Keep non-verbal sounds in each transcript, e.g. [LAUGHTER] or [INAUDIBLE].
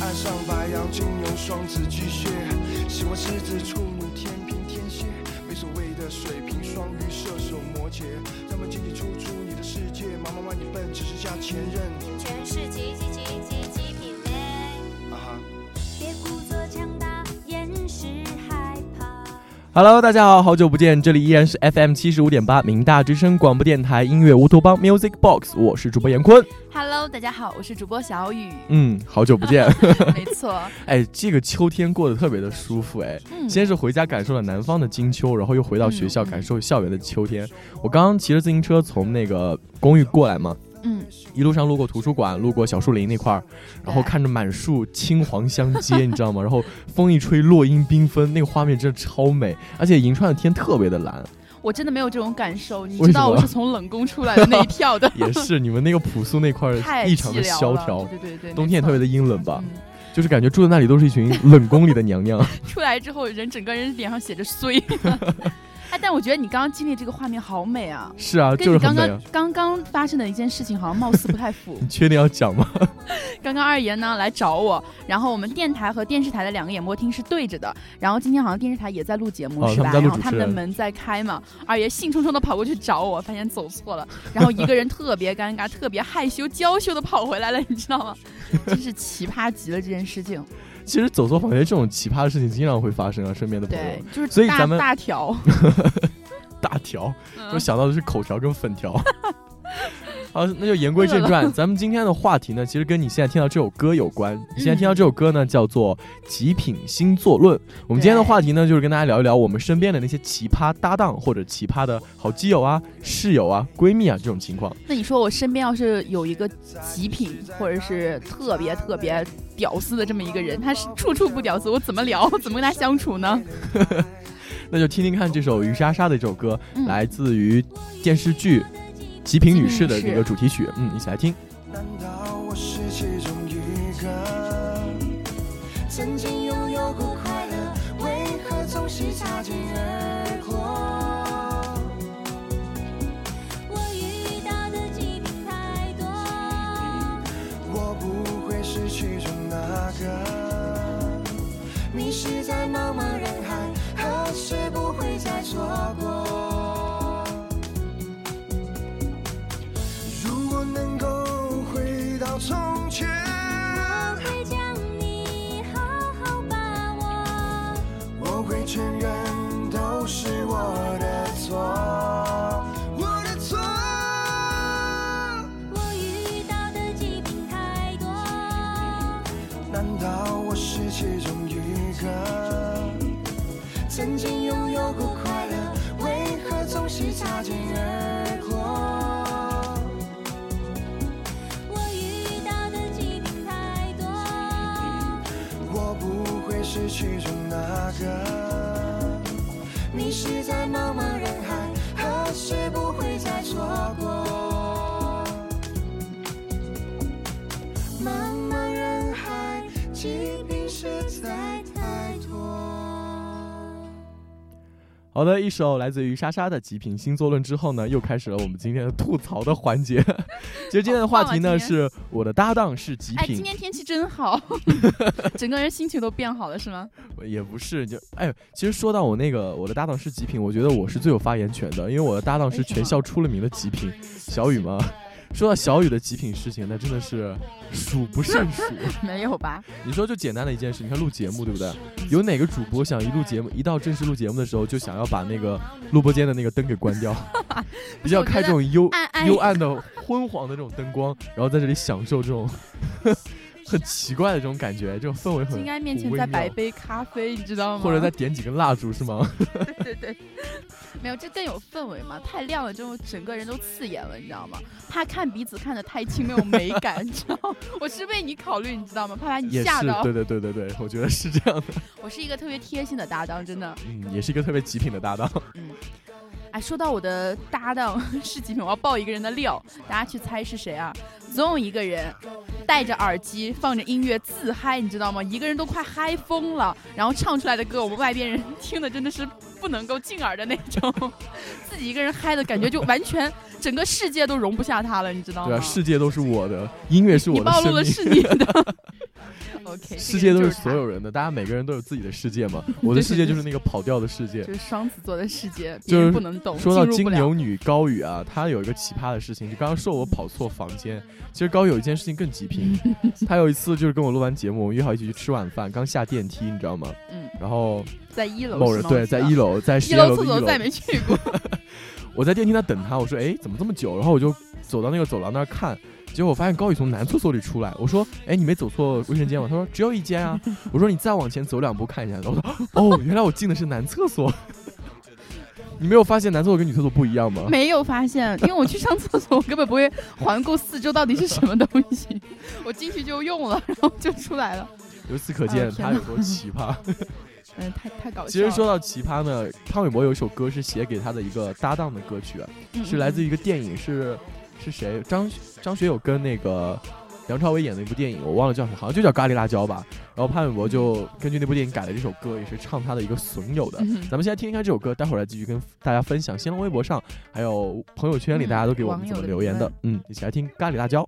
爱上白羊、金牛、双子、巨蟹，喜欢狮子、处女、天平、天蝎，没所谓的水瓶、双鱼、射手、摩羯，他们进进出出你的世界，忙忙忙你笨，只剩下前任。全是急急急 Hello，大家好，好久不见，这里依然是 FM 七十五点八明大之声广播电台音乐乌托邦 Music Box，我是主播严坤。Hello，大家好，我是主播小雨。嗯，好久不见。[LAUGHS] 没错，[LAUGHS] 哎，这个秋天过得特别的舒服哎。嗯，先是回家感受了南方的金秋，然后又回到学校感受校园的秋天。我刚刚骑着自行车从那个公寓过来嘛，嗯，一路上路过图书馆，路过小树林那块儿，然后看着满树青黄相接，你知道吗？然后风一吹，落英缤纷，那个画面真的超美，而且银川的天特别的蓝，我真的没有这种感受。你知道 [LAUGHS] 我是从冷宫出来的那一跳的，也是你们那个朴素那块儿 [LAUGHS] 异常的萧条，对对对，冬天也特别的。的阴冷吧，嗯，就是感觉住在那里都是一群冷宫里的娘娘。[LAUGHS] 出来之后人整个人脸上写着衰。哎，但我觉得你刚刚经历这个画面好美啊，是啊，跟你刚刚就是啊。刚刚发生的一件事情好像貌似不太符 [LAUGHS] 你。确定要讲吗？[LAUGHS] 刚刚二爷呢来找我，然后我们电台和电视台的两个演播厅是对着的，然后今天好像电视台也在录节目、是吧？然后他们的门在开嘛，二爷兴冲冲的跑过去找我，发现走错了，然后一个人特别尴尬、特别害羞、娇羞的跑回来了，你知道吗？真是奇葩极了这件事情。其实走错房间这种奇葩的事情经常会发生啊，身边的朋友对。，就是所以咱们大条，[LAUGHS] 大条，嗯我想到的是口条跟粉条。[LAUGHS] 好，那就言归正传，咱们今天的话题呢，其实跟你现在听到这首歌有关。你现在听到这首歌呢，叫做《极品星座论》。我们今天的话题呢，就是跟大家聊一聊我们身边的那些奇葩搭档或者奇葩的好基友啊、室友啊、闺蜜啊这种情况。那你说我身边要是有一个极品或者是特别特别屌丝的这么一个人，他是处处不屌丝，我怎么聊？怎么跟他相处呢？[LAUGHS] 那就听听看这首于莎莎的这首歌，嗯来自于电视剧《极品女士》的这个主题曲。嗯，一起来听。难道我是其中一个？曾经拥有过快乐，为何总是擦肩而过？我遇到的极品太多，我不会是其中那个，迷失在茫茫人海，何时不会再错过？是其中那个，迷失在茫茫人海，何时不会再错过？好的，一首来自于莎莎的《极品星座论》之后呢，又开始了我们今天的吐槽的环节。[LAUGHS] 其实今天的话题呢，是我的搭档是极哎，今，天天气真好，[LAUGHS] 整个人心情都变好了，是吗？也不是就哎，其实说到我那个我的搭档是极品，我觉得我是最有发言权的，因为我的搭档是全校出了名的极品，小雨嘛。说到小雨的极品事情，那真的是数不胜数。[LAUGHS] 没有吧？你说就简单的一件事，你看录节目对不对？有哪个主播想一录节目，一到正式录节目的时候，就想要把那个录播间的那个灯给关掉，[LAUGHS] 比较开这种幽幽暗的昏黄的这种灯光，然后在这里享受这种很奇怪的这种感觉，这种氛围很应该面前再摆杯咖啡，你知道吗？或者再点几根蜡烛是吗？对对对，没有，这更有氛围嘛。太亮了之后，整个人都刺眼了，你知道吗？怕看彼此看得太清，没有美感，[LAUGHS] 你知道吗？我是为你考虑，你知道吗？怕把你吓到。对对对对对，我觉得是这样的。[LAUGHS] 我是一个特别贴心的搭档，真的。嗯，也是一个特别极品的搭档。嗯，哎，说到我的搭档是极品，我要爆一个人的料，大家去猜是谁啊？总有一个人戴着耳机放着音乐自嗨，你知道吗？一个人都快嗨疯了，然后唱出来的歌，我们外边人 [LAUGHS] 听的真的是不能够进耳的那种，[LAUGHS] 自己一个人嗨的感觉就完全整个世界都容不下他了，你知道吗？对啊，世界都是我的，音乐是我的生命。暴露了是你的。[LAUGHS] [LAUGHS] OK，世界都是所有人的，大家每个人都有自己的世界嘛。我的世界就是那个跑调的世界就。是双子座的世界，就是不能懂，说到金牛女高宇啊，她有一个奇葩的事情，就刚刚说我跑错房间。其实高宇有一件事情更极品，[LAUGHS] 她有一次就是跟我录完节目，我们约好一起去吃晚饭，刚下电梯，你知道吗？嗯，然后在一楼某人对在一楼，在十一楼的一楼，厕所再没去过，[LAUGHS] 我在电梯那等他，我说哎怎么这么久？然后我就走到那个走廊那儿看，结果我发现高宇从男厕所里出来，我说哎你没走错卫生间吗？他说只有一间啊。[LAUGHS] 我说你再往前走两步看一下，然后我说哦原来我进的是男厕所。[LAUGHS] 你没有发现男厕所跟女厕所不一样吗？没有发现，因为我去上厕所，我根本不会环顾四周到底是什么东西，[LAUGHS] 我进去就用了，然后就出来了，由此可见他有多奇葩。嗯，太太搞笑。其实说到奇葩呢，潘玮柏有一首歌是写给他的一个搭档的歌曲是来自于一个电影，是是谁？张张学友跟那个梁朝伟演的一部电影，我忘了叫什么，好像就叫《咖喱辣椒》吧。然后潘玮柏就根据那部电影改了这首歌，也是唱他的一个损友的。嗯咱们先来听一下这首歌，待会儿来继续跟大家分享。新浪微博上还有朋友圈里，嗯大家都给我们怎么留言的？嗯，一起来听《咖喱辣椒》。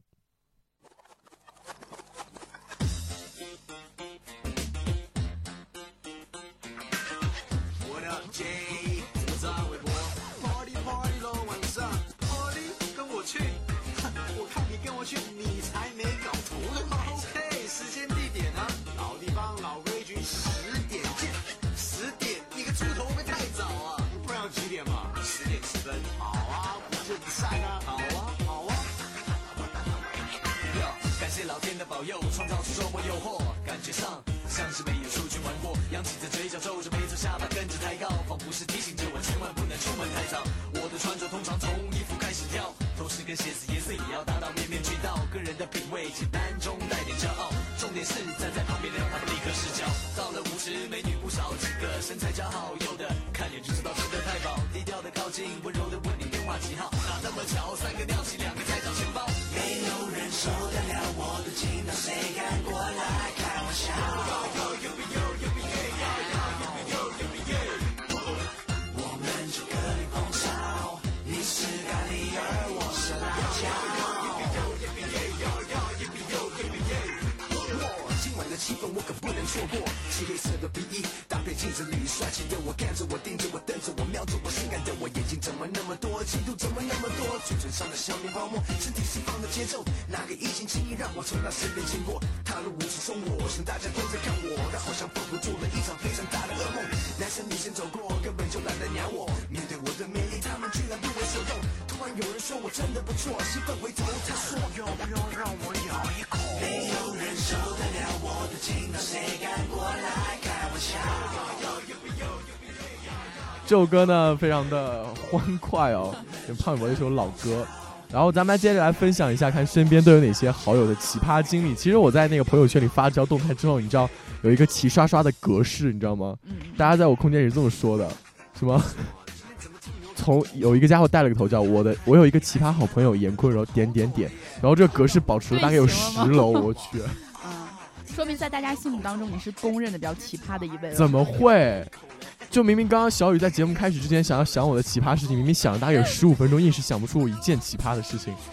的笑面泡沫，身体释放的节奏，哪个异性轻易让我从他身边经过？踏入舞池中，我想大家都在看我，但好像仿佛做了一场非常大的噩梦。男生女生走过，根本就懒得鸟我，面对我的魅力，他们居然不为所动。突然有人说我真的不错，兴奋回头，他说要不要让我咬一口？没有人受得了我的劲道，谁敢过来开玩笑？这首歌呢，非常的欢快哦，[LAUGHS] 跟潘玮柏的一首老歌。然后咱们接着来分享一下，看身边都有哪些好友的奇葩经历。其实我在那个朋友圈里发这条动态之后，你知道有一个齐刷刷的格式，你知道吗？嗯，大家在我空间里是这么说的，什么？从有一个家伙带了个头叫我的，我有一个奇葩好朋友严坤柔点点点，然后这个格式保持了大概有十楼，我去，[LAUGHS] 啊，说明在大家心目当中你是公认的比较奇葩的一位了。怎么会？就明明刚刚小雨在节目开始之前想要想我的奇葩事情，明明想了大概有十五分钟，硬是想不出一件奇葩的事情。[LAUGHS]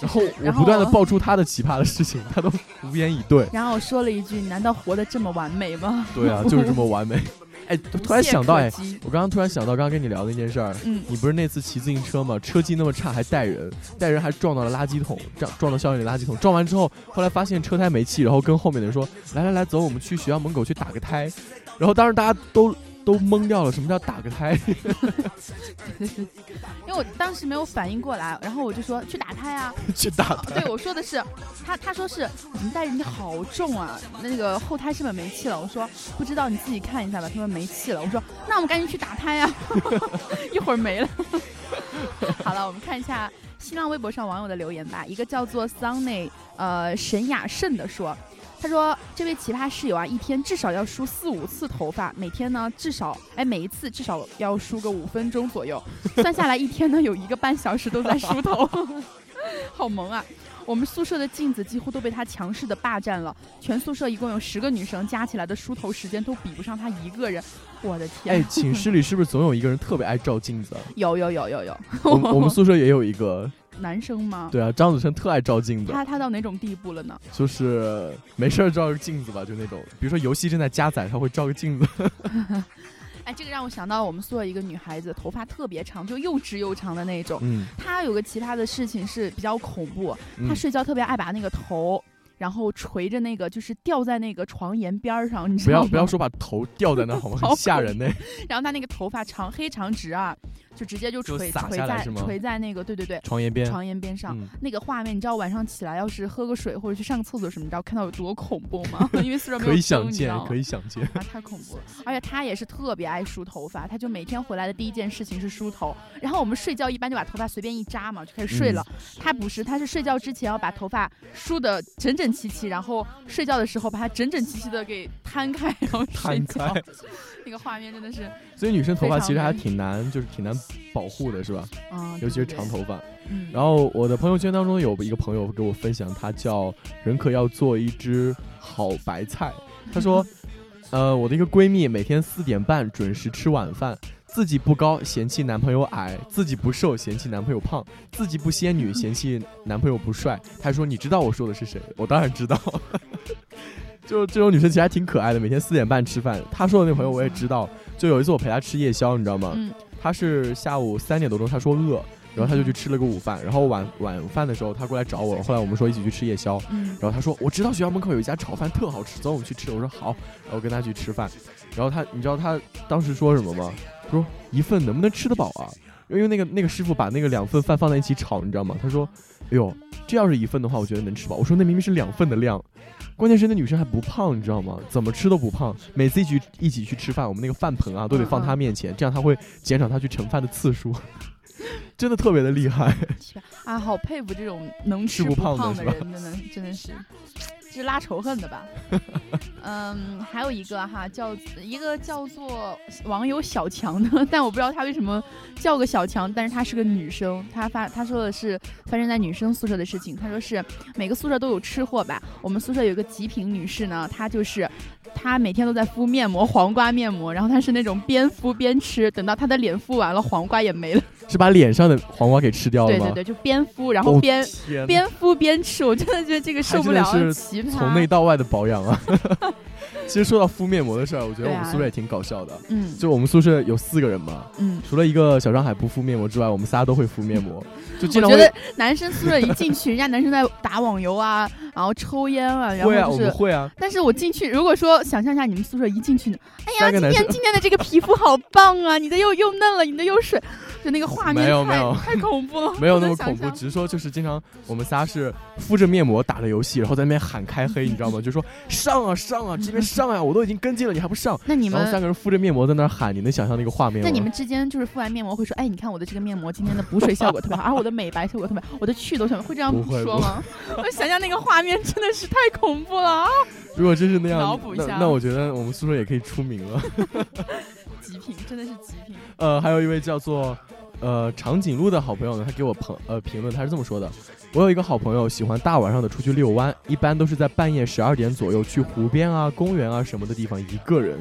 然后我不断的爆出他的奇葩的事情，他都无言以对。然后我说了一句：“你难道活得这么完美吗 [LAUGHS] 对啊，就是这么完美。[LAUGHS] 哎，？”突然想到，哎我刚刚突然想到，刚刚跟你聊的那件事儿，嗯，你不是那次骑自行车吗？车技那么差还带人，带人还撞到了垃圾桶，撞撞到校园里垃圾桶。撞完之后，后来发现车胎没气，然后跟后面的人说：“来来来，走，我们去学校门口去打个胎。”然后当时大家都都懵掉了，什么叫打个胎？[LAUGHS] 因为我当时没有反应过来，然后我就说去打胎啊。[LAUGHS] 去打胎？对，我说的是他，他说是你带人家好重啊，那个后胎是不是没气了？我说不知道，你自己看一下吧。他说没气了。我说那我们赶紧去打胎啊、[LAUGHS] 一会儿没了。好了，我们看一下新浪微博上网友的留言吧。一个叫做 Sunny 呃沈雅慎的说。他说：“这位奇葩室友啊，一天至少要梳四五次头发，每天呢至少哎每一次至少要梳个五分钟左右，算下来一天呢有一个半小时都在梳头，[LAUGHS] 好萌啊！我们宿舍的镜子几乎都被他强势的霸占了，全宿舍一共有十个女生，加起来的梳头时间都比不上他一个人。我的天！哎，[LAUGHS] 寝室里是不是总有一个人特别爱照镜子啊？有有有有有，我们我 [LAUGHS] 们宿舍也有一个，男生吗？对啊，张子成特爱照镜子，他他到哪种地步了呢？就是没事儿照个镜子吧，就那种，比如说游戏正在加载，他会照个镜子。[LAUGHS] 哎，这个让我想到我们宿舍一个女孩子，头发特别长，就又直又长的那种。嗯，她有个奇葩的事情是比较恐怖，嗯她睡觉特别爱把那个头。然后垂着那个，就是吊在那个床沿边上，你知道吗？不要不要说把头吊在那好吗？好很吓人呢。然后她那个头发长黑长直啊，就直接就就垂垂在垂在那个对对对床沿边，床沿边上。嗯，那个画面，你知道晚上起来要是喝个水或者去上个厕所什么，你知道看到有多恐怖吗？[LAUGHS] 因为宿舍没有可以灯想见可以想见。[LAUGHS] 啊，太恐怖了！而且他也是特别爱梳头发，他就每天回来的第一件事情是梳头。然后我们睡觉一般就把头发随便一扎嘛，就开始睡了。嗯他不是，他是睡觉之前要把头发梳的整整齐齐，然后睡觉的时候把它整整齐齐的给摊开，然后睡摊觉开。[LAUGHS] 那个画面真的是，所以女生头发其实还挺难，就是挺难保护的，是吧？嗯，尤其是长。头发。嗯，然后我的朋友圈当中有一个朋友给我分享，他叫人可要做一只好白菜。他说，[LAUGHS] 呃，我的一个闺蜜每天四点半准时吃晚饭，自己不高嫌弃男朋友矮，自己不瘦嫌弃男朋友胖，自己不仙女嫌弃男朋友不帅。他说你知道我说的是谁？我当然知道。[LAUGHS] 就这种女生其实还挺可爱的，每天四点半吃饭。她说的那朋友我也知道，就有一次我陪她吃夜宵，你知道吗？嗯她是下午三点多钟，他说饿，然后他就去吃了个午饭，然后晚晚饭的时候他过来找我，后来我们说一起去吃夜宵，嗯然后他说我知道学校门口有一家炒饭特好吃，走我们去吃。我说好，然后跟他去吃饭，然后他你知道他当时说什么吗？说一份能不能吃得饱啊？因为那个那个师傅把那个两份饭放在一起炒，你知道吗？他说，哎呦，这要是一份的话，我觉得能吃饱。我说那明明是两份的量，关键是那女生还不胖，你知道吗？怎么吃都不胖。每次一起一起去吃饭，我们那个饭盆啊都得放她面前，这样她会减少她去盛饭的次数，[LAUGHS] 真的特别的厉害。啊，好佩服这种能吃吃不胖的人，真的真的是，这是拉仇恨的吧？嗯，还有一个哈，叫一个叫做网友小强的，[LAUGHS] 但我不知道他为什么叫个小强，但是她是个女生，她发她说的是发生在女生宿舍的事情，她说是每个宿舍都有吃货吧，我们宿舍有一个极品女士呢，她就是。她每天都在敷面膜，黄瓜面膜，然后她是那种边敷边吃，等到她的脸敷完了，黄瓜也没了。是把脸上的黄瓜给吃掉了吗？对对对，就边敷，然后哦边、边敷边吃，我真的觉得这个受不了，奇葩。从内到外的保养啊。[LAUGHS] [LAUGHS] 其实说到敷面膜的事儿，我觉得我们宿舍也挺搞笑的。嗯就我们宿舍有四个人嘛，嗯，除了一个小上海不敷面膜之外，我们仨都会敷面膜，[LAUGHS] 就经常我觉得男生宿舍一进去，人家男生在打网游啊，[LAUGHS] 然后抽烟啊，然后会啊，就是。我们会啊，但是我进去，如果说想象一下你们宿舍一进去，哎呀，今天今天的这个皮肤好棒啊，你的又又嫩了，你的又水，就那个画面太没有没有太恐怖了，没有那么恐怖，只是说就是经常我们仨是敷着面膜打着游戏，然后在那边喊开黑，你知道吗？就说上啊上啊，这边上啊，我都已经跟进了，你还不上？那你然后三个人敷着面膜在那喊，你能想象那个画面吗？那你们之间就是敷完面膜会说，哎，你看我的这个面膜今天的补水效果特别好，啊，我的美白效果特别好，我的祛痘效果会这样说吗？[LAUGHS] 我想象那个画面真的是太恐怖了啊！[LAUGHS] 如果真是那样脑补，一下那那我觉得我们宿舍也可以出名了。[LAUGHS] 极品，真的是极品。呃，还有一位叫做呃长颈鹿的好朋友呢，他给我朋呃评论，他是这么说的：我有一个好朋友喜欢大晚上的出去遛弯，一般都是在半夜十二点左右去湖边啊、公园啊什么的地方一个人。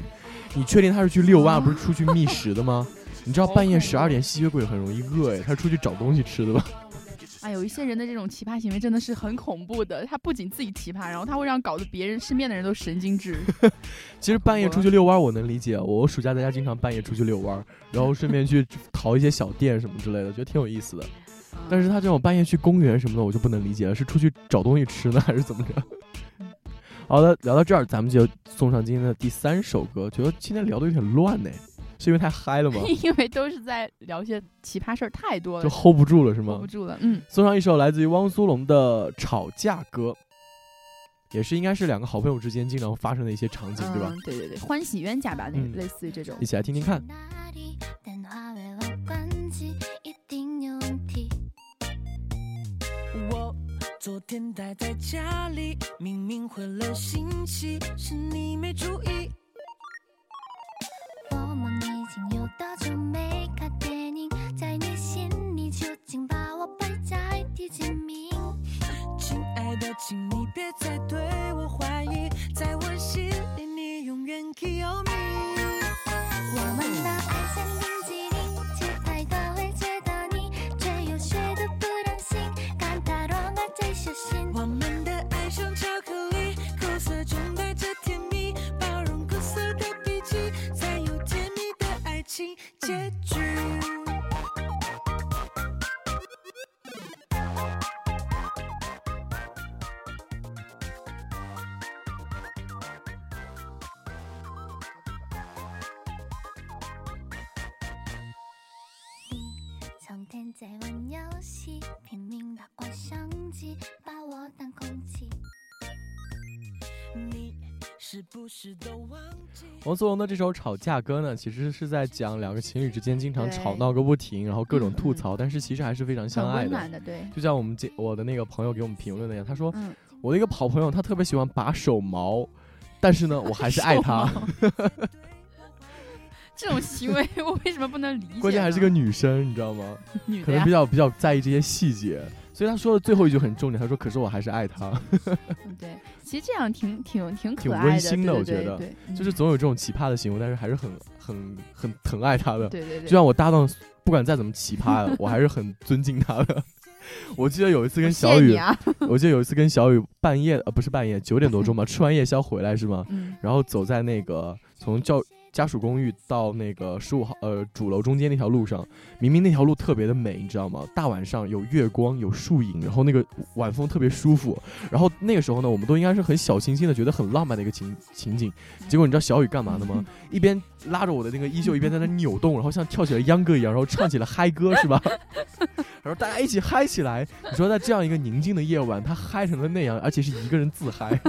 你确定他是去遛弯，而不是出去觅食的吗？你知道半夜十二点吸血鬼很容易饿诶，他出去找东西吃的吧？啊，有一些人的这种奇葩行为真的是很恐怖的，他不仅自己奇葩，然后他会让搞得别人身边的人都神经质。[LAUGHS] 其实半夜出去遛弯我能理解，我暑假在家经常半夜出去遛弯，然后顺便去 [LAUGHS] 淘一些小店什么之类的，觉得挺有意思的。但是他这种半夜去公园什么的，我就不能理解了，是出去找东西吃呢，还是怎么着？[LAUGHS] 好的，聊到这儿，咱们就送上今天的第三首歌。觉得今天聊的有点乱呢，是因为太嗨了吗？[LAUGHS] 因为都是在聊些奇葩事儿太多了，就 hold 不住了是吗 hold 不？住了。嗯，送上一首来自于汪苏泷的《吵架歌》，也是应该是两个好朋友之间经常发生的一些场景，对吧嗯？？对对对，欢喜冤家吧，那嗯类似于这种一。起来听听看。我昨天待在家里，明明回了信息，是你没注意。拼命打怪相机，把我当空气。你是不是都忘记？王思龙的这首吵架歌呢，其实是在讲两个情侣之间经常吵闹个不停，然后各种吐槽，但是其实还是非常相爱的。温暖的，对，就像我们这我的那个朋友给我们评论那样，他说嗯，我的一个好朋友，他特别喜欢拔手毛，但是呢，我还是爱他。[LAUGHS] 这种行为 [LAUGHS] 我为什么不能理解？关键还是个女生，你知道吗？[LAUGHS] 可能比，较比较在意这些细节，所以他说的最后一句很重点，他说：“可是我还是爱他。嗯对，其实这样挺挺挺可爱的，温馨的对我觉得对对”对就是总有这种奇葩的行为，但是还是很很很疼爱他的。对对对，就像我搭档，不管再怎么奇葩，[LAUGHS] 我还是很尊敬他的。我记得有一次跟小雨，我记得有一次跟小雨半夜呃不是半夜九点多钟吧，吃完夜宵回来是吗？嗯然后走在那个从教家属公寓到那个十五号呃主楼中间那条路上，明明那条路特别的美，你知道吗？大晚上有月光有树影，然后那个晚风特别舒服。然后那个时候呢，我们都应该是很小清新的，觉得很浪漫的一个情情景。结果你知道小雨干嘛的吗？一边拉着我的那个衣袖，一边在那扭动，然后像跳起了秧歌一样，然后唱起了嗨歌，是吧？[LAUGHS] 然后大家一起嗨起来。你说在这样一个宁静的夜晚，他嗨成了那样，而且是一个人自嗨。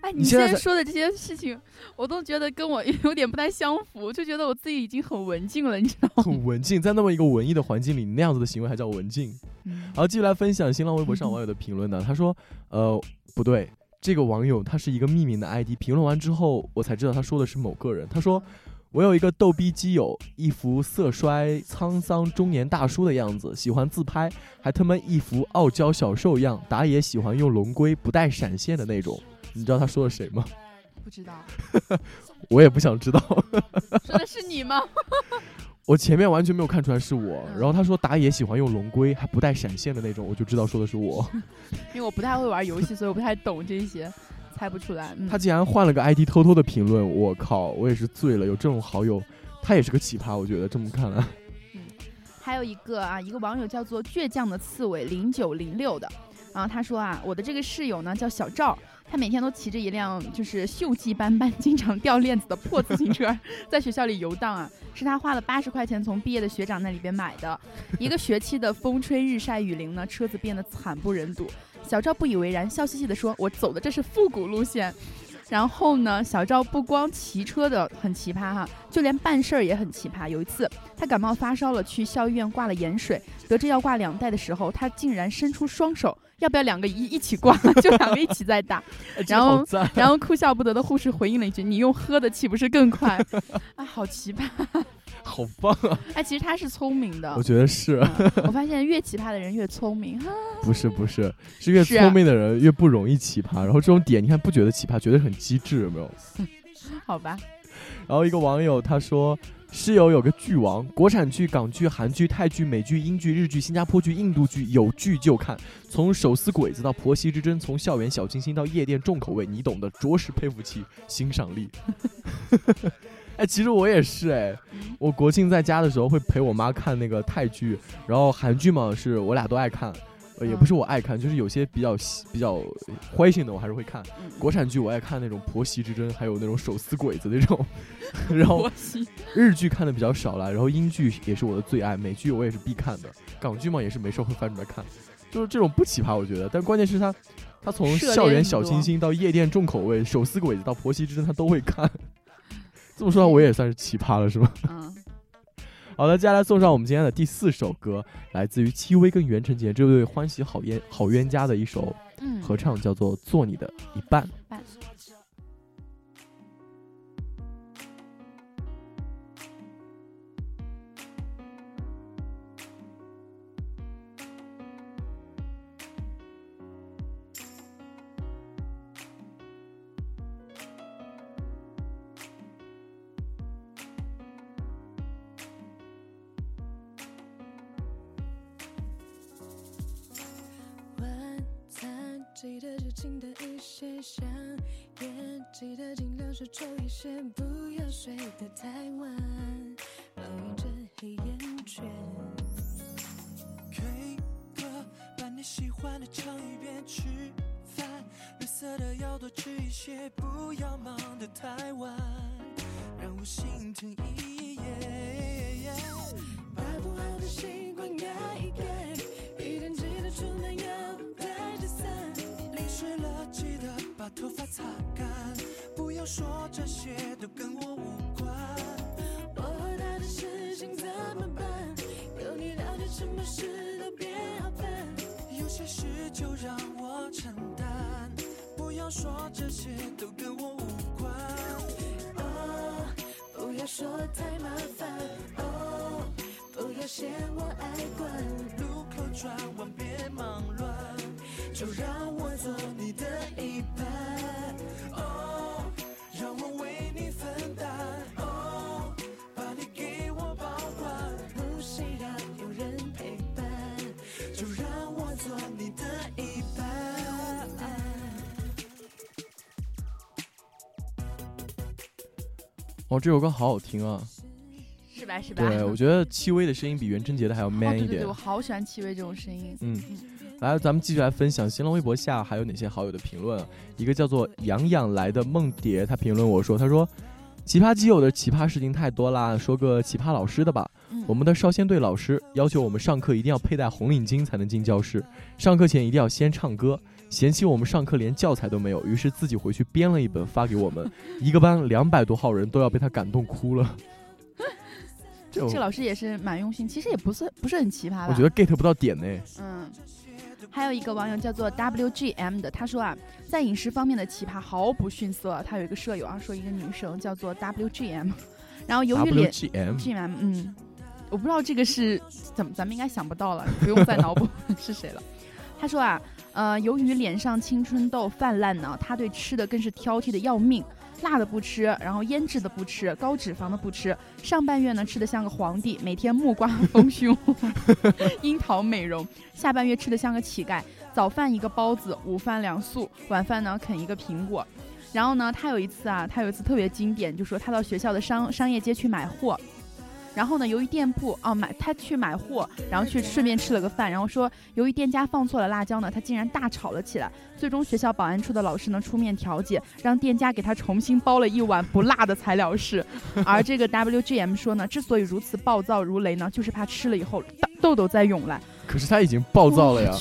哎，你现在说的这些事情，我都觉得跟我 [LAUGHS] 有点不太相符，就觉得我自己已经很文静了，你知道吗？很文静，在那么一个文艺的环境里，你那样子的行为还叫文静？嗯然后继续来分享新浪微博上 [LAUGHS] 网友的评论呢，他说，呃，不对，这个网友他是一个匿名的 ID，评论完之后我才知道他说的是某个人。他说，我有一个逗逼基友，一副色衰沧桑中年大叔的样子，喜欢自拍，还他妈一副傲娇小兽样，打野喜欢用龙龟不带闪现的那种。你知道他说的谁吗？不知道，[LAUGHS] 我也不想知道。[LAUGHS] 说的是你吗？[LAUGHS] 我前面完全没有看出来是我，嗯然后他说打野喜欢用龙龟还不带闪现的那种，我就知道说的是我。因为我不太会玩游戏，所以我不太懂这些，猜不出来。嗯、他竟然换了个 ID 偷偷的评论，我靠，我也是醉了，有这种好友，他也是个奇葩，我觉得这么看来，嗯还有一个啊，一个网友叫做倔强的刺猬零九零六的，然后他说啊，我的这个室友呢叫小赵，他每天都骑着一辆就是锈迹斑斑、[LAUGHS] 经常掉链子的破自行车，在学校里游荡啊，是他花了八十块钱从毕业的学长那里边买的，一个学期的风吹日晒雨淋呢，车子变得惨不忍睹。小赵不以为然，笑嘻嘻地说：“我走的这是复古路线。”然后呢，小赵不光骑车的很奇葩哈，就连办事儿也很奇葩。有一次，他感冒发烧了，去校医院挂了盐水，得知要挂两袋的时候，他竟然伸出双手，要不要两个一一起挂？就两个一起在打。[LAUGHS] 然后，[LAUGHS] 然后哭笑不得的护士回应了一句：“你用喝的岂不是更快？”啊，好奇葩！[LAUGHS] 好棒啊！哎，其实他是聪明的我。觉得是，嗯我发现越奇葩的人越聪明哈。不是不是，是越聪明的人越不容易奇葩。然后这种点，你看不觉得奇葩，觉得很机智，有没有？好吧，然后一个网友他说，室友有个剧王，国产剧、港剧、韩剧、泰剧、美剧、英剧、日剧、新加坡剧、印度剧，有剧就看。从手撕鬼子到婆媳之争，从校园小清新到夜店重口味，你懂的，着实佩服其欣赏力。[LAUGHS] 哎，其实我也是哎，我国庆在家的时候会陪我妈看那个泰剧，然后韩剧嘛是我俩都爱看，呃也不是我爱看，就是有些比较比较欢性的我还是会看。嗯国产剧我爱看那种婆媳之争，还有那种手撕鬼子那种，[LAUGHS] 然后日剧看的比较少了，然后英剧也是我的最爱，美剧我也是必看的，港剧嘛也是没事会翻出来看，就是这种不奇葩我觉得，但关键是他他从校园小清新到夜店重口味，手撕鬼子到婆媳之争他都会看，[LAUGHS] 这么说我也算是奇葩了是吗？[LAUGHS] 嗯，好的，接下来送上我们今天的第四首歌，来自于戚薇跟袁成杰这对欢喜好冤好冤家的一首嗯合唱，叫做《做你的一半》。半记得只轻淡一些香烟，记得尽量少抽一些，不要睡得太晚，抱怨着黑眼圈。K 歌，把你喜欢的唱一遍。吃饭，绿色的要多吃一些，不要忙得太晚，让我心疼一夜。把不好的习惯改一改，一天记得出门要。湿了记得把头发擦干，不要说这些都跟我无关。我和他的事情怎么办？有你了解，什么事都别好烦。有些事就让我承担，不要说这些都跟我无关。哦，不要说太麻烦。哦，不要嫌我爱管。路口转弯别忙乱，就让我做你的一半。哦，让我为你分担。哦，把你给我保管，不需要有人陪伴。就让我做你的一半。哦，这首歌好好听啊！是吧？是吧？对，我觉得戚薇的声音比袁振杰的还要哦，man 一点对对对，我。好喜欢戚薇这种声音。嗯，来，咱们继续来分享新浪微博下还有哪些好友的评论啊。一个叫做养养来的梦蝶，他评论我说，他说。奇葩基友的奇葩事情太多啦，说个奇葩老师的吧。嗯我们的少先队老师要求我们上课一定要佩戴红领巾才能进教室，上课前一定要先唱歌，嫌弃我们上课连教材都没有，于是自己回去编了一本发给我们，[LAUGHS] 一个班两百多号人都要被他感动哭了。[LAUGHS] 这这个老师也是蛮用心，其实也不是不是很奇葩吧？我觉得 get 不到点呢。嗯，还有一个网友叫做 WGM 的，他说啊，在饮食方面的奇葩毫不逊色。他有一个舍友啊，说一个女生叫做 WGM，[LAUGHS] 然后由于脸 GM，嗯，我不知道这个是怎么，咱们应该想不到了，不用再脑补 [LAUGHS] 是谁了。他说啊，呃，由于脸上青春痘泛滥呢，他对吃的更是挑剔的要命。辣的不吃，然后腌制的不吃，高脂肪的不吃。上半月呢吃的像个皇帝，每天木瓜 [LAUGHS] 丰胸，[LAUGHS] 樱桃美容；下半月吃的像个乞丐，早饭一个包子，午饭两素，晚饭呢啃一个苹果。然后呢，他有一次啊，他有一次特别经典，就说他到学校的商商业街去买货，然后呢，由于店铺哦买他去买货，然后去顺便吃了个饭，然后说由于店家放错了辣椒呢，他竟然大吵了起来。最终学校保安处的老师呢出面调解，让店家给他重新包了一碗不辣的材料室。[LAUGHS] 而这个 WGM 说呢，之所以如此暴躁如雷呢，就是怕吃了以后 [LAUGHS] 痘痘再涌来。可是他已经暴躁了呀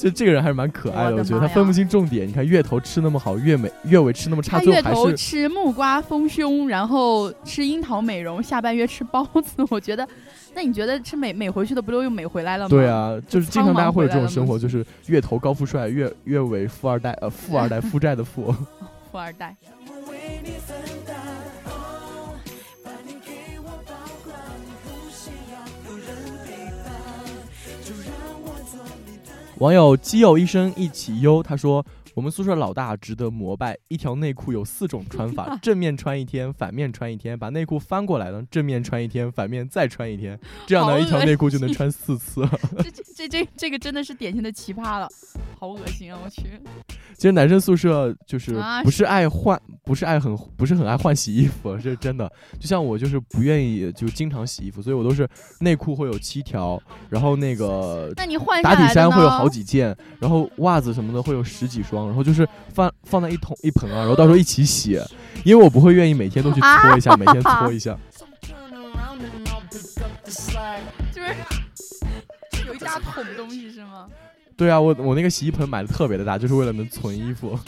就这个人还是蛮可爱的，我觉得他分不清重点。你看月头吃那么好，月美月尾吃那么差，他月头最后还是吃木瓜丰胸，然后吃樱桃美容，下半月吃包子。[LAUGHS] 我觉得，那你觉得吃美美回去的不都又美回来了吗？对，啊，就是经常大家会有这种生活，就是月头高富帅，月月尾富二代，呃，富二代 [LAUGHS] 负债的富。富二代。网友基友一生一起忧，他说。我们宿舍老大值得膜拜，一条内裤有四种穿法，正面穿一天，反面穿一天，把内裤翻过来呢，正面穿一天，反面再穿一天，这样好呢，一条内裤就能穿四次。[LAUGHS] 这这这这这个真的是典型的奇葩了，好恶心啊！我去，其实男生宿舍就是啊不是爱换，不是爱很不是很爱换洗衣服，这是真的。就像我就是不愿意就经常洗衣服，所以我都是内裤会有七条，然后那个那你换打底衫会有好几件，然后袜子什么的会有十几双，然后就是放放在一桶一盆啊，然后到时候一起洗，因为我不会愿意每天都去搓一下，每天搓一下。[LAUGHS] 就是有一大桶东西是吗？对啊，我我那个洗衣盆买的特别的大，就是为了能存衣服。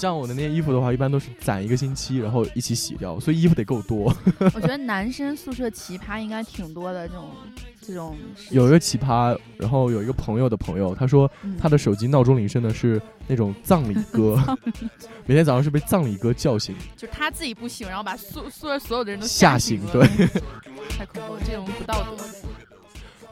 像我的那些衣服的话，一般都是攒一个星期，然后一起洗掉，所以衣服得够多。我觉得男生宿舍奇葩应该挺多的，这种这种有一个奇葩，然后有一个朋友的朋友，他说嗯他的手机闹钟铃声呢是那种葬礼歌，[LAUGHS] [LAUGHS] 每天早上是被葬礼歌叫醒，就是他自己不醒，然后把宿宿舍所有的人都吓醒对，[LAUGHS] 太恐怖了，这种不道德。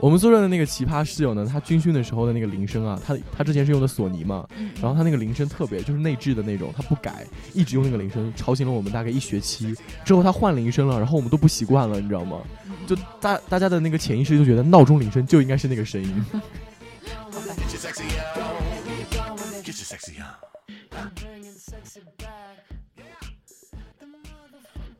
我们宿舍的那个奇葩室友呢，他军训的时候的那个铃声啊，他他之前是用的索尼嘛，嗯，然后他那个铃声特别就是内置的那种，他不改，一直用那个铃声，吵醒了我们大概一学期。之后他换铃声了，然后我们都不习惯了，你知道吗？就大大家的那个潜意识就觉得闹钟铃声就应该是那个声音。[LAUGHS]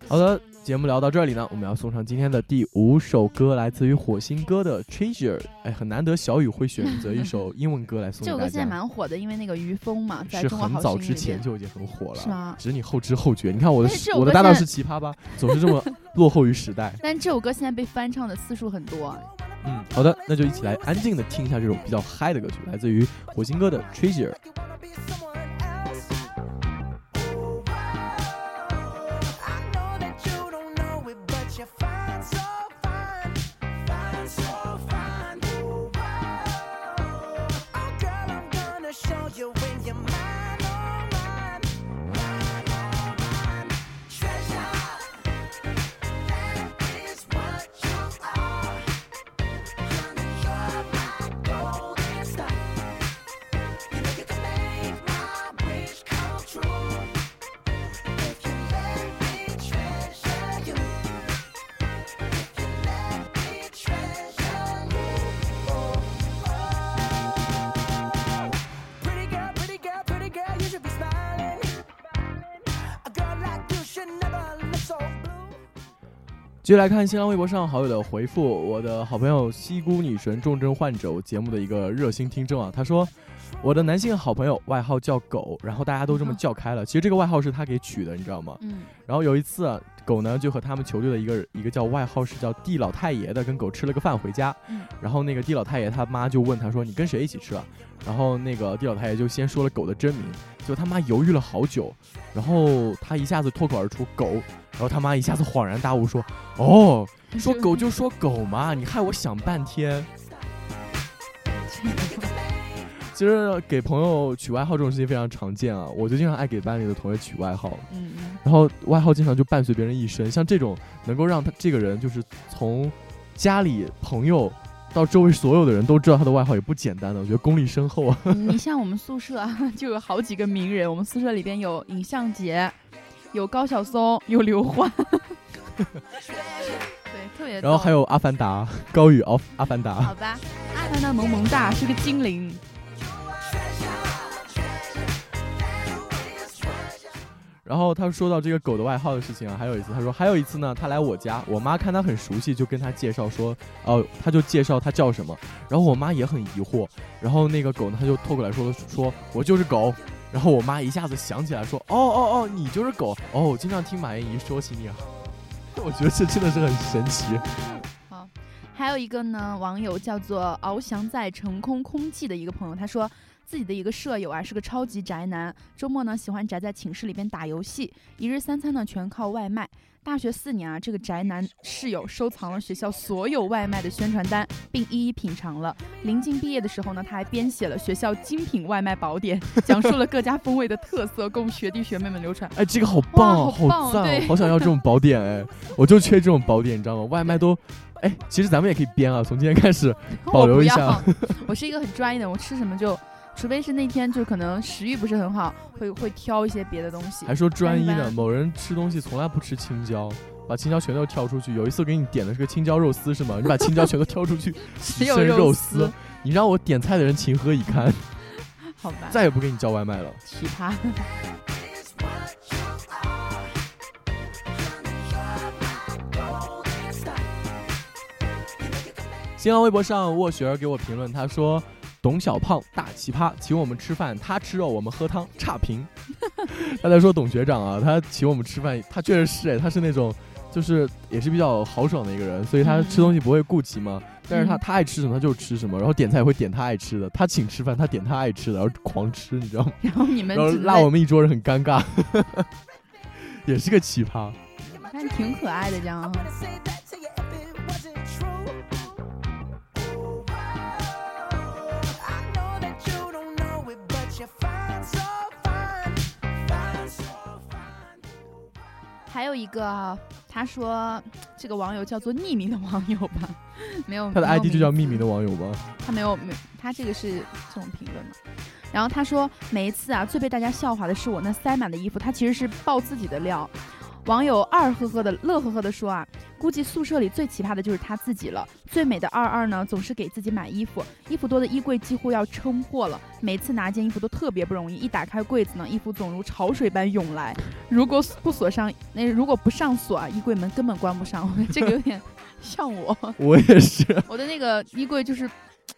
好的，节目聊到这里呢，我们要送上今天的第五首歌，来自于火星哥的《Treasure》。哎，很难得小雨会选择一首英文歌来送给大这首歌现在。蛮火的，因为那个于峰嘛，在是中国好很早之前就已经很火了，是吗只是你后知后觉。你看我的 [LAUGHS] 我的搭档是奇葩吧，总是这么落后于时代。[LAUGHS] 但这首歌现在被翻唱的次数很多。嗯，好的，那就一起来安静的听一下这首比较嗨的歌曲，来自于火星哥的《Treasure》。继续来看新浪微博上好友的回复，我的好朋友西姑女神重症患者节目的一个热心听众啊，他说我的男性好朋友外号叫狗，然后大家都这么叫开了，其实这个外号是他给取的，你知道吗？嗯，然后有一次啊，狗呢就和他们球队的一个一个叫外号是叫地老太爷的，跟狗吃了个饭回家，嗯然后那个地老太爷他妈就问他说你跟谁一起吃啊？然后那个地老太爷就先说了狗的真名，就他妈犹豫了好久，然后他一下子脱口而出狗，然后他妈一下子恍然大悟说哦，说狗就说狗嘛，你害我想半天。[LAUGHS] 其实给朋友取外号这种事情非常常见啊，我就经常爱给班里的同学取外号。嗯嗯，然后外号经常就伴随别人一生，像这种能够让他这个人就是从家里朋友到周围所有的人都知道他的外号也不简单的，我觉得功力深厚啊。你像我们宿舍啊，[LAUGHS] 就有好几个名人，我们宿舍里边有尹相杰，有高晓松，有刘欢，[LAUGHS] 对，特别。然后还有阿凡达，高宇敖阿凡达，好吧，阿凡达萌萌哒是个精灵，然后他说到这个狗的外号的事情啊，还有一次他说还有一次呢，他来我家，我妈看他很熟悉，就跟他介绍说，哦、他就介绍他叫什么，然后我妈也很疑惑，然后那个狗呢他就透过来说说我就是狗，然后我妈一下子想起来说，哦哦哦，你就是狗，哦，我经常听马艳怡说起你。啊，我觉得这真的是很神奇。好还有一个呢，网友叫做翱翔在成空空寂的一个朋友，他说自己的一个舍友啊是个超级宅男，周末呢喜欢宅在寝室里边打游戏，一日三餐呢全靠外卖。大学四年啊，这个宅男室友收藏了学校所有外卖的宣传单，并一一品尝了。临近毕业的时候呢，他还编写了学校精品外卖宝典，讲述了各家风味的特色，供学弟学妹们流传。哎，这个好棒好棒赞哦，好想要这种宝典哎，我就缺这种宝典，你知道吗？外卖都，哎，其实咱们也可以编啊，从今天开始 [LAUGHS] 保留一下要。[LAUGHS] 我是一个很专业的，我吃什么就，除非是那天就可能食欲不是很好，会会挑一些别的东西。还说专一呢，某人吃东西从来不吃青椒，把青椒全都挑出去。有一次给你点的是个青椒肉丝是吗？你把青椒全都挑出去，[LAUGHS] 只有剩肉肉丝。你让我点菜的人情何以堪？[LAUGHS] 好吧，再也不给你叫外卖了。奇葩。新浪微博上，沃雪儿给我评论，他说：“董小胖大奇葩，请我们吃饭，他吃肉，我们喝汤，差评。”他在说董学长啊，他请我们吃饭，他确实是哎，他是那种就是也是比较豪爽的一个人，所以他吃东西不会顾及嘛。但是他嗯他爱吃什么他就吃什么，然后点菜也会点他爱吃的，他请吃饭他点他爱吃的，然后狂吃，你知道吗？[LAUGHS] 然后你们然后拉我们一桌人很尴尬，[LAUGHS] 也是个奇葩。但挺可爱的这样还有一个啊，他说这个网友叫做匿名的网友吧，[LAUGHS] 没有他的 ID 就叫匿名的网友吧？他没有没，他这个是这种评论嘛。然后他说，每一次啊，最被大家笑话的是我那塞满的衣服，他其实是爆自己的料。网友二呵呵的乐呵呵的说啊，估计宿舍里最奇葩的就是他自己了。最美的二二呢，总是给自己买衣服，衣服多的衣柜几乎要撑破了，每次拿件衣服都特别不容易。一打开柜子呢，衣服总如潮水般涌来。如果不锁上，那如果不上锁啊，衣柜门根本关不上。这个有点像我，[LAUGHS] [LAUGHS] 我也是，我的那个衣柜就是。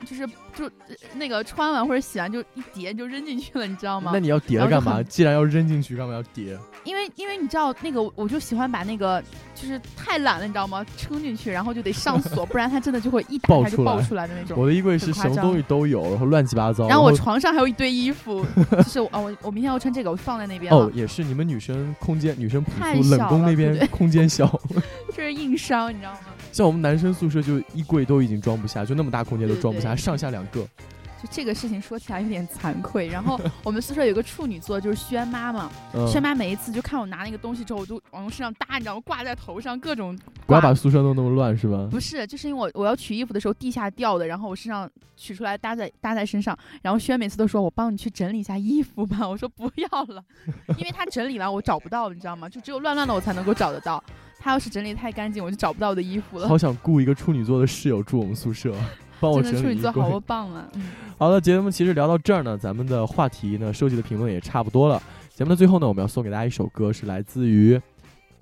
就是就呃那个穿完或者洗完就一叠就扔进去了，你知道吗？那你要叠了干嘛？既然要扔进去，干嘛要叠？因为因为你知道那个，我就喜欢把那个就是太懒了，你知道吗？撑进去，然后就得上锁，不然它真的就会一打开就爆出来的那种。我的衣柜是什么东西都有，然后乱七八糟。然后我床上还有一堆衣服，[LAUGHS] 就是我哦，我我明天要穿这个，我放在那边。哦，也是你们女生空间，女生朴太小了宫那边空间小，[LAUGHS] 这是硬伤，你知道吗？像我们男生宿舍就衣柜都已经装不下，就那么大空间都装不下，对上下两个。就这个事情说起来有点惭愧。然后 [LAUGHS] 我们宿舍有个处女座，就是轩妈嘛。嗯，轩妈每一次就看我拿那个东西之后，我就往我身上搭，你知道吗？挂在头上，各种不要把宿舍弄那么乱是吧？不是，就是因为我我要取衣服的时候地下掉的，然后我身上取出来搭在搭在身上，然后轩每次都说我帮你去整理一下衣服吧，我说不要了，因为他整理完我找不到，你知道吗？就只有乱乱的我才能够找得到，他要是整理得太干净，我就找不到我的衣服了。好想雇一个处女座的室友住我们宿舍，帮我的处整理衣柜。女座好棒啊！嗯，[LAUGHS] 好了，节目其实聊到这儿呢，咱们的话题呢，收集的评论也差不多了。节目的最后呢，我们要送给大家一首歌，是来自于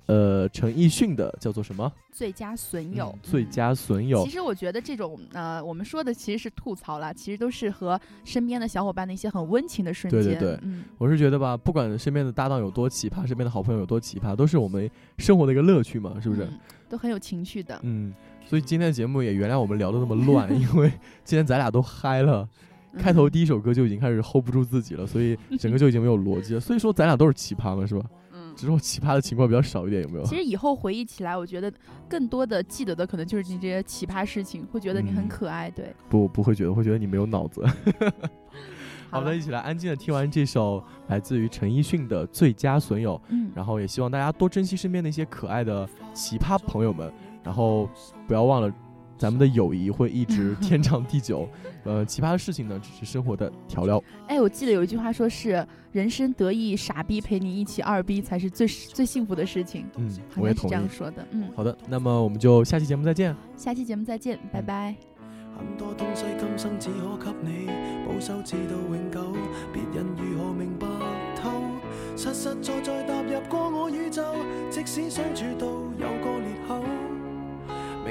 呃陈奕迅的，叫做什么？最佳损友，嗯最佳损友其。实我觉得这种呃，我们说的其实是吐槽啦，其实都是和身边的小伙伴的一些很温情的瞬间。对对对嗯，我是觉得吧，不管身边的搭档有多奇葩，身边的好朋友有多奇葩，都是我们生活的一个乐趣嘛，是不是？嗯都很有情趣的。嗯，所以今天的节目也原谅我们聊的那么乱，[LAUGHS] 因为今天咱俩都嗨了。开头嗯第一首歌就已经开始 hold 不住自己了，所以整个就已经没有逻辑了。[LAUGHS] 所以说咱俩都是奇葩嘛，是吧？嗯只是我奇葩的情况比较少一点，有没有？其实以后回忆起来，我觉得更多的记得的可能就是你这些奇葩事情，会觉得你很嗯可爱。对，不不会觉得，会觉得你没有脑子。[LAUGHS] 好的，了一起来安静的听完这首来自于陈奕迅的《最佳损友》，嗯，然后也希望大家多珍惜身边那些可爱的奇葩朋友们，然后不要忘了，咱们的友谊会一直 [LAUGHS] 天长地久。呃，奇葩的事情呢，只是生活的调料。哎，我记得有一句话说是“人生得意傻逼陪你一起二逼才是最最幸福的事情嗯”，，我也同意这样。说的。嗯，好的，那么我们就下期节目再见。下期节目再见，拜拜。很多東西今生只可給你保守，至到永久。別人如何明白透？實實在在踏入過我宇宙，即使相處到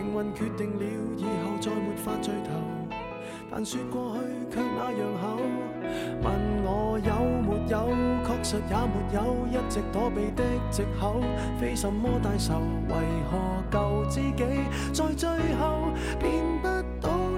命运决定了以后再没法聚头。但说过去却那样厚，问我有没有，确实也没有，一直躲避的借口，非什么大仇，为何旧知己在最后变不到？